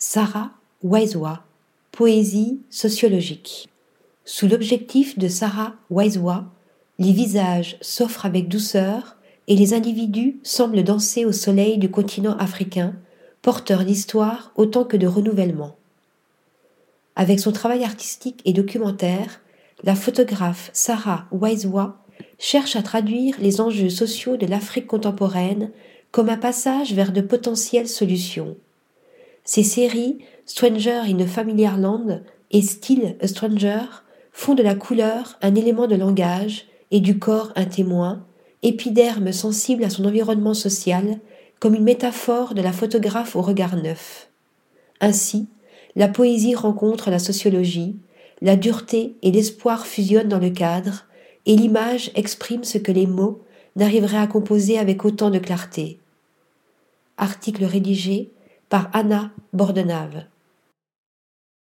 Sarah Wisewa, Poésie sociologique. Sous l'objectif de Sarah Wisewa, les visages s'offrent avec douceur et les individus semblent danser au soleil du continent africain, porteur d'histoire autant que de renouvellement. Avec son travail artistique et documentaire, la photographe Sarah Wisewa cherche à traduire les enjeux sociaux de l'Afrique contemporaine comme un passage vers de potentielles solutions. Ces séries, Stranger in a Familiar Land et Still a Stranger, font de la couleur un élément de langage et du corps un témoin, épiderme sensible à son environnement social, comme une métaphore de la photographe au regard neuf. Ainsi, la poésie rencontre la sociologie, la dureté et l'espoir fusionnent dans le cadre, et l'image exprime ce que les mots n'arriveraient à composer avec autant de clarté. Article rédigé par Anna Bordenave.